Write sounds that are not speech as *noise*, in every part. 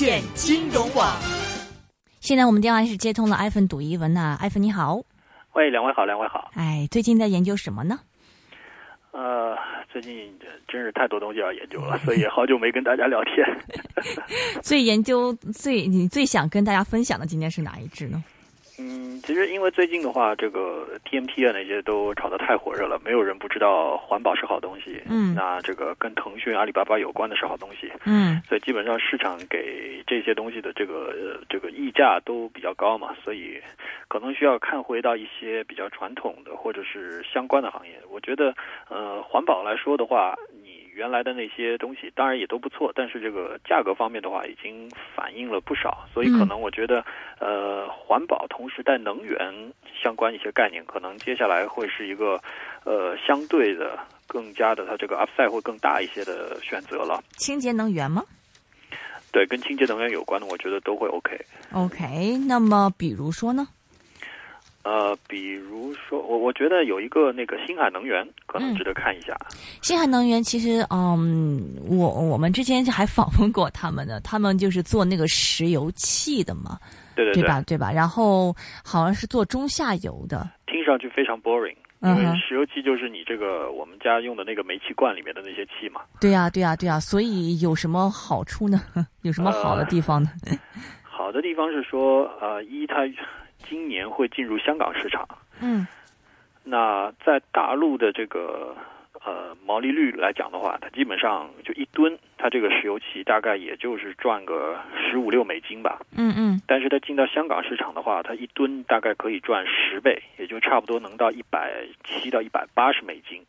建金融网。现在我们电话是接通了 iPhone 赌一文呐，iPhone 你好。喂，两位好，两位好。哎，最近在研究什么呢？呃，最近真是太多东西要研究了，所以好久没跟大家聊天。*laughs* *laughs* 最研究最你最想跟大家分享的今天是哪一只呢？嗯，其实因为最近的话，这个 TMT 啊那些都炒得太火热了，没有人不知道环保是好东西。嗯，那这个跟腾讯、阿里巴巴有关的是好东西。嗯，所以基本上市场给这些东西的这个这个溢价都比较高嘛，所以可能需要看回到一些比较传统的或者是相关的行业。我觉得，呃，环保来说的话，你。原来的那些东西当然也都不错，但是这个价格方面的话已经反映了不少，所以可能我觉得，呃，环保同时带能源相关一些概念，可能接下来会是一个，呃，相对的更加的它这个 upside 会更大一些的选择了。清洁能源吗？对，跟清洁能源有关的，我觉得都会 OK。OK，那么比如说呢？呃，比如说，我我觉得有一个那个星海能源可能值得看一下。星海能源其实，嗯，我我们之前还访问过他们的，他们就是做那个石油气的嘛，对对对吧？对吧？然后好像是做中下游的，听上去非常 boring，因为石油气就是你这个我们家用的那个煤气罐里面的那些气嘛。对呀，对呀，对呀，所以有什么好处呢？*laughs* 有什么好的地方呢？*laughs* 好的地方是说，呃，一它。今年会进入香港市场，嗯，那在大陆的这个呃毛利率来讲的话，它基本上就一吨，它这个石油气大概也就是赚个十五六美金吧，嗯嗯，但是它进到香港市场的话，它一吨大概可以赚十倍，也就差不多能到一百七到一百八十美金，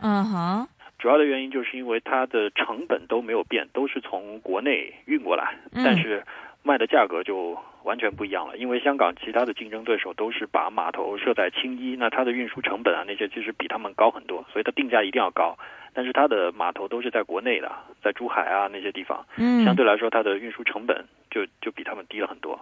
嗯哼，主要的原因就是因为它的成本都没有变，都是从国内运过来，但是。卖的价格就完全不一样了，因为香港其他的竞争对手都是把码头设在青衣，那它的运输成本啊那些其实比他们高很多，所以它定价一定要高。但是它的码头都是在国内的，在珠海啊那些地方，嗯，相对来说它的运输成本就就比他们低了很多。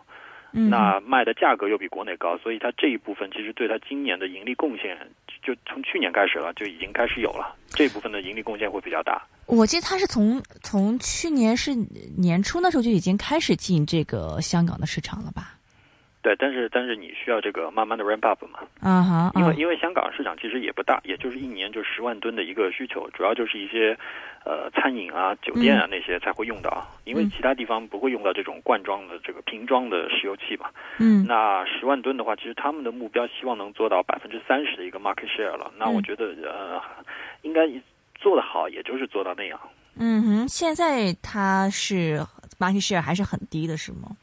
嗯，那卖的价格又比国内高，所以它这一部分其实对它今年的盈利贡献，就从去年开始了就已经开始有了，这部分的盈利贡献会比较大。我记得它是从从去年是年初那时候就已经开始进这个香港的市场了吧？对，但是但是你需要这个慢慢的 ramp up 嘛？啊哈，因为因为香港市场其实也不大，也就是一年就十万吨的一个需求，主要就是一些呃餐饮啊、酒店啊那些才会用到，因为其他地方不会用到这种罐装的这个瓶装的石油气嘛。嗯，那十万吨的话，其实他们的目标希望能做到百分之三十的一个 market share 了。那我觉得呃，应该做得好，也就是做到那样。嗯哼，现在它是 market share 还是很低的，是吗？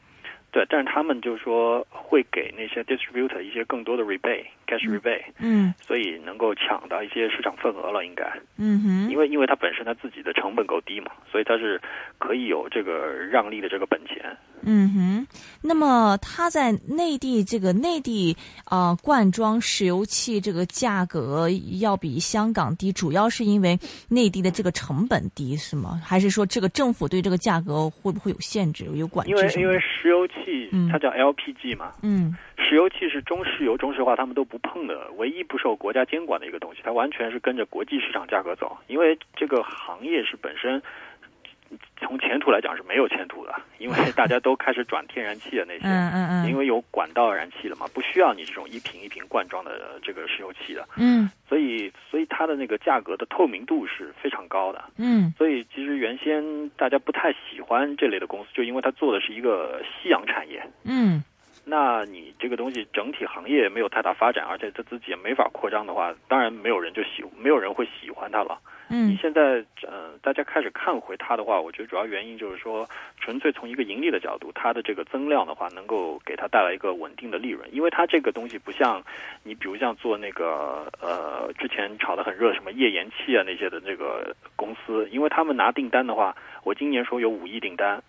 对，但是他们就说会给那些 distributor 一些更多的 rebate，cash rebate，嗯，所以能够抢到一些市场份额了，应该，嗯哼，因为因为它本身它自己的成本够低嘛，所以它是可以有这个让利的这个本钱。嗯哼，那么它在内地这个内地啊罐装石油气这个价格要比香港低，主要是因为内地的这个成本低是吗？还是说这个政府对这个价格会不会有限制、有管制？因为因为石油气它叫 LPG 嘛，嗯，石油气是中石油、中石化他们都不碰的，唯一不受国家监管的一个东西，它完全是跟着国际市场价格走，因为这个行业是本身。从前途来讲是没有前途的，因为 *laughs* 大家都开始转天然气的那些，嗯嗯嗯，因为有管道燃气了嘛，不需要你这种一瓶一瓶罐装的这个石油气的，嗯，所以所以它的那个价格的透明度是非常高的，嗯，所以其实原先大家不太喜欢这类的公司，就因为它做的是一个夕阳产业，嗯，那你这个东西整体行业没有太大发展，而且它自己也没法扩张的话，当然没有人就喜，没有人会喜欢它了。嗯，你现在呃，大家开始看回它的话，我觉得主要原因就是说，纯粹从一个盈利的角度，它的这个增量的话，能够给它带来一个稳定的利润。因为它这个东西不像你，比如像做那个呃，之前炒得很热什么页岩气啊那些的这个公司，因为他们拿订单的话，我今年说有五亿订单，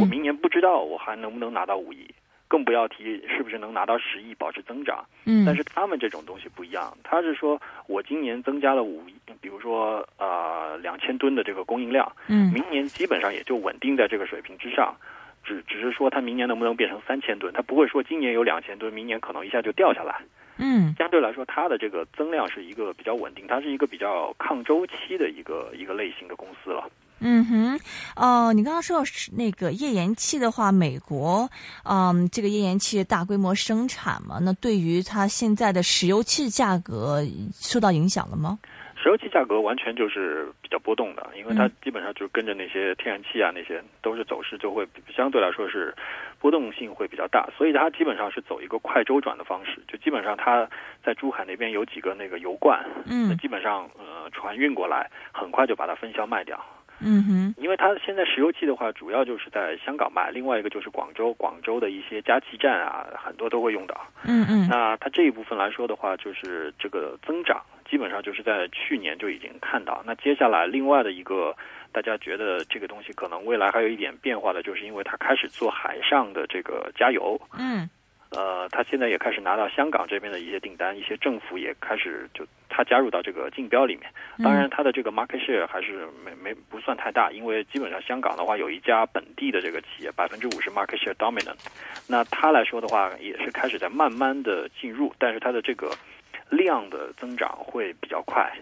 我明年不知道我还能不能拿到五亿。更不要提是不是能拿到十亿保持增长，嗯，但是他们这种东西不一样，他是说我今年增加了五亿，比如说呃两千吨的这个供应量，嗯，明年基本上也就稳定在这个水平之上，只只是说它明年能不能变成三千吨，它不会说今年有两千吨，明年可能一下就掉下来，嗯，相对来说它的这个增量是一个比较稳定，它是一个比较抗周期的一个一个类型的公司了。嗯哼，哦，你刚刚说是那个页岩气的话，美国，嗯，这个页岩气大规模生产嘛，那对于它现在的石油气价格受到影响了吗？石油气价格完全就是比较波动的，因为它基本上就跟着那些天然气啊，那些都是走势就会相对来说是波动性会比较大，所以它基本上是走一个快周转的方式，就基本上它在珠海那边有几个那个油罐，嗯，基本上呃船运过来，很快就把它分销卖掉。嗯哼，因为它现在石油气的话，主要就是在香港卖，另外一个就是广州，广州的一些加气站啊，很多都会用到。嗯嗯，那它这一部分来说的话，就是这个增长基本上就是在去年就已经看到。那接下来另外的一个，大家觉得这个东西可能未来还有一点变化的，就是因为它开始做海上的这个加油。嗯。呃，他现在也开始拿到香港这边的一些订单，一些政府也开始就他加入到这个竞标里面。当然，他的这个 market share 还是没没不算太大，因为基本上香港的话有一家本地的这个企业百分之五十 market share dominant。那他来说的话，也是开始在慢慢的进入，但是它的这个量的增长会比较快。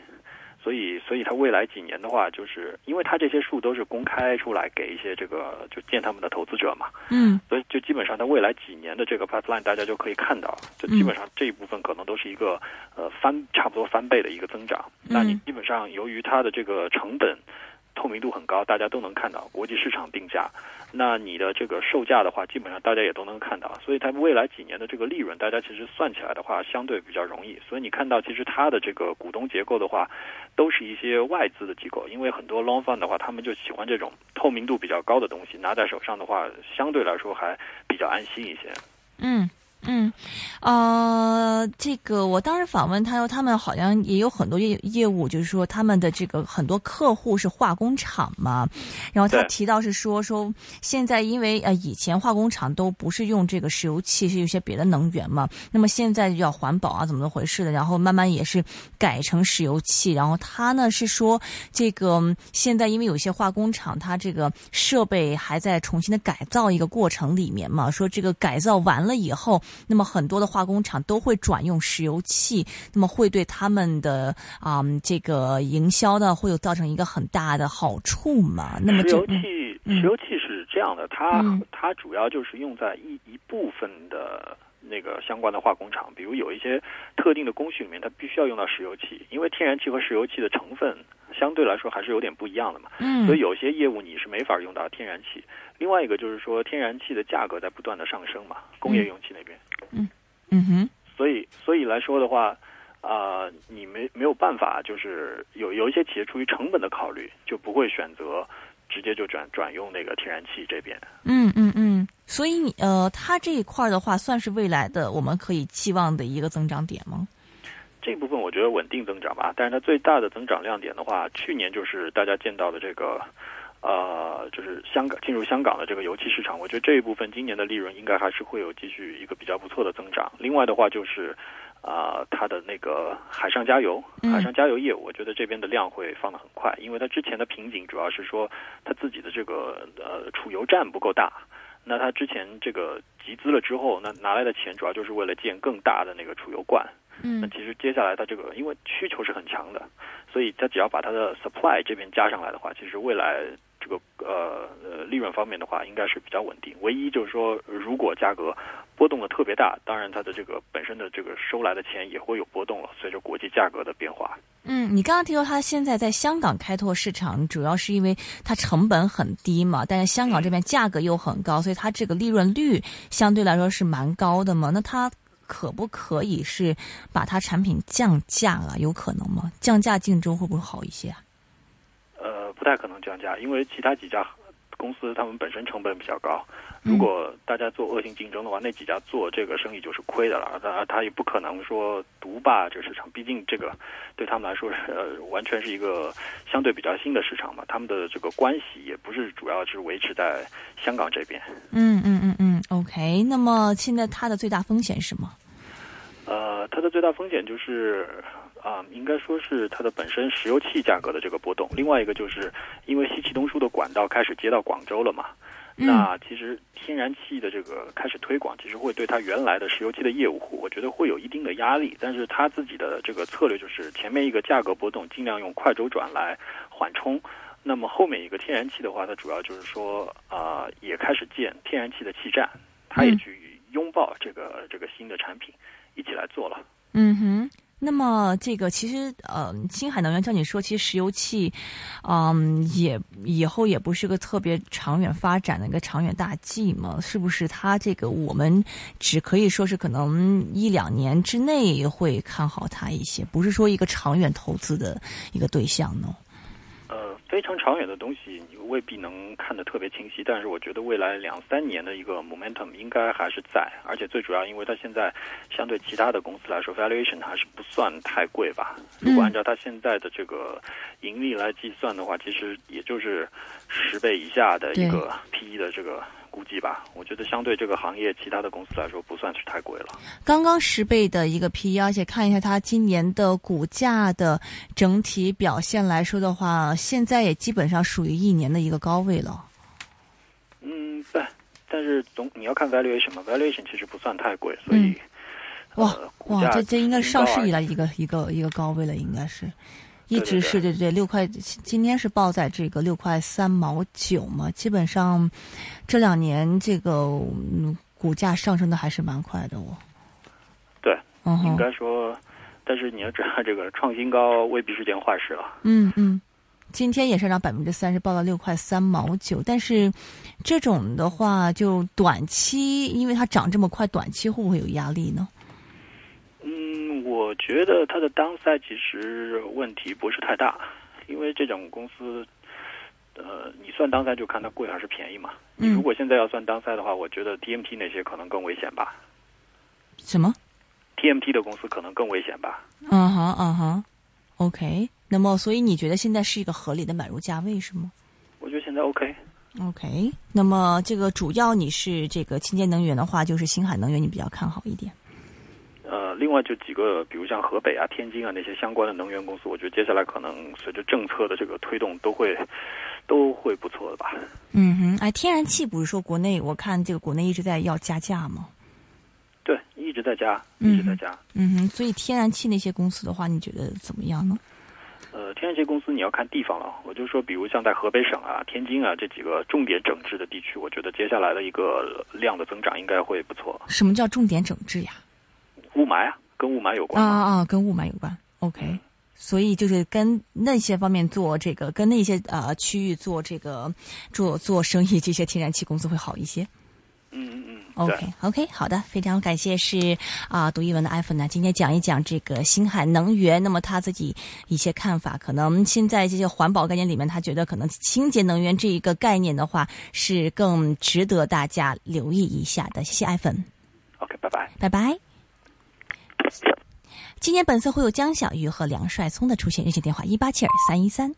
所以，所以它未来几年的话，就是因为它这些数都是公开出来给一些这个就见他们的投资者嘛，嗯，所以就基本上它未来几年的这个 pipeline 大家就可以看到，就基本上这一部分可能都是一个呃翻差不多翻倍的一个增长。那你基本上由于它的这个成本透明度很高，大家都能看到国际市场定价。那你的这个售价的话，基本上大家也都能看到，所以它未来几年的这个利润，大家其实算起来的话，相对比较容易。所以你看到，其实它的这个股东结构的话，都是一些外资的机构，因为很多 long fund 的话，他们就喜欢这种透明度比较高的东西，拿在手上的话，相对来说还比较安心一些。嗯。嗯，呃，这个我当时访问他说，他们好像也有很多业业务，就是说他们的这个很多客户是化工厂嘛。然后他提到是说说现在因为呃以前化工厂都不是用这个石油气，是有些别的能源嘛。那么现在要环保啊，怎么怎么回事的？然后慢慢也是改成石油气。然后他呢是说这个现在因为有些化工厂，它这个设备还在重新的改造一个过程里面嘛。说这个改造完了以后。那么很多的化工厂都会转用石油气，那么会对他们的啊这个营销呢会有造成一个很大的好处嘛？那么石油气，石油气是这样的，它它主要就是用在一一部分的那个相关的化工厂，比如有一些特定的工序里面，它必须要用到石油气，因为天然气和石油气的成分相对来说还是有点不一样的嘛。嗯，所以有些业务你是没法用到天然气。另外一个就是说，天然气的价格在不断的上升嘛，工业用气那边。嗯嗯哼，所以所以来说的话，啊，你没没有办法，就是有有一些企业出于成本的考虑，就不会选择直接就转转用那个天然气这边。嗯嗯嗯，所以你呃，它这一块的话，算是未来的我们可以期望的一个增长点吗？这部分我觉得稳定增长吧，但是它最大的增长亮点的话，去年就是大家见到的这个。呃，就是香港进入香港的这个油气市场，我觉得这一部分今年的利润应该还是会有继续一个比较不错的增长。另外的话就是，啊，它的那个海上加油、海上加油业务，我觉得这边的量会放得很快，因为它之前的瓶颈主要是说它自己的这个呃储油站不够大。那他之前这个集资了之后，那拿来的钱主要就是为了建更大的那个储油罐。嗯，那其实接下来它这个因为需求是很强的，所以它只要把它的 supply 这边加上来的话，其实未来。这个呃呃利润方面的话，应该是比较稳定。唯一就是说，如果价格波动的特别大，当然它的这个本身的这个收来的钱也会有波动了。随着国际价格的变化，嗯，你刚刚提到它现在在香港开拓市场，主要是因为它成本很低嘛，但是香港这边价格又很高，所以它这个利润率相对来说是蛮高的嘛。那它可不可以是把它产品降价啊？有可能吗？降价竞争会不会好一些啊？不太可能降价，因为其他几家公司他们本身成本比较高。如果大家做恶性竞争的话，那几家做这个生意就是亏的了。他他也不可能说独霸这个市场，毕竟这个对他们来说是呃完全是一个相对比较新的市场嘛。他们的这个关系也不是主要是维持在香港这边。嗯嗯嗯嗯，OK。那么现在它的最大风险是什么？呃，它的最大风险就是。啊，应该说是它的本身石油气价格的这个波动。另外一个就是因为西气东输的管道开始接到广州了嘛，那其实天然气的这个开始推广，其实会对它原来的石油气的业务户，我觉得会有一定的压力。但是它自己的这个策略就是前面一个价格波动，尽量用快周转来缓冲。那么后面一个天然气的话，它主要就是说啊、也开始建天然气的气站，它也嗯去拥抱这个这个新的产品，一起来做了。嗯哼，那么这个其实呃，新海能源照你说，其实石油气，嗯，也以后也不是个特别长远发展的一个长远大计嘛，是不是？它这个我们只可以说是可能一两年之内会看好它一些，不是说一个长远投资的一个对象呢。呃，非常长远的东西你未必能看得特别清晰，但是我觉得未来两三年的一个 momentum 应该还是在，而且最主要，因为它现在相对其他的公司来说，valuation 还是不算太贵吧。如果按照它现在的这个盈利来计算的话，其实也就是十倍以下的一个 PE 的这个估计吧。我觉得相对这个行业其他的公司来说，不算是太贵了。刚刚十倍的一个 P E，而且看一下它今年的股价的整体表现来说的话，现在也基本上属于一年的一个高位了。嗯，对。但是总你要看 valuation 嘛，valuation 其实不算太贵，所以、嗯哇呃、哇，这这应该是上市以。来一个一个一个高位了，应该是，一直是对对六块，今天是报在这个六块三毛九嘛，基本上这两年这个嗯股价上升的还是蛮快的哦。对，应该说，但是你要知道，这个创新高未必是件坏事啊。嗯嗯，今天也上涨百分之三，是报到六块三毛九，但是这种的话，就短期，因为它涨这么快，短期会不会有压力呢？嗯，我觉得它的 downside 其实问题不是太大，因为这种公司，呃，你算 downside 就看它贵还是便宜嘛。你嗯如果现在要算 downside 的话，我觉得 TMT 那些可能更危险吧什么？，TMT 的公司可能更危险吧。嗯哼嗯哼，OK。那么，所以你觉得现在是一个合理的买入价位是吗我觉得现在 OK。？OK。那么，这个主要你是这个清洁能源的话，就是星海能源，你比较看好一点。呃，另外就几个，比如像河北啊、天津啊那些相关的能源公司，我觉得接下来可能随着政策的这个推动，都会都会不错的吧。嗯哼，哎，天然气不是说国内我看这个国内一直在要加价吗？对，一直在加，嗯一直在加。嗯哼，所以天然气那些公司的话，你觉得怎么样呢？呃，天然气公司你要看地方了。我就说，比如像在河北省啊、天津啊这几个重点整治的地区，我觉得接下来的一个量的增长应该会不错。什么叫重点整治呀？雾霾啊，跟雾霾有啊关啊。啊，跟雾霾有关。OK，所以就是跟那些方面做这个，跟那些呃区域做这个做做生意，这些天然气公司会好一些。嗯嗯嗯。，OK OK，好的，非常感谢是啊、读译文的艾芬呢，今天讲一讲这个星海能源，那么他自己一些看法，可能现在这些环保概念里面，他觉得可能清洁能源这一个概念的话，是更值得大家留意一下的。谢谢艾芬，OK，拜拜。拜拜。今年本色会有江小鱼和梁帅聪的出现，热线电话一八七二三一三。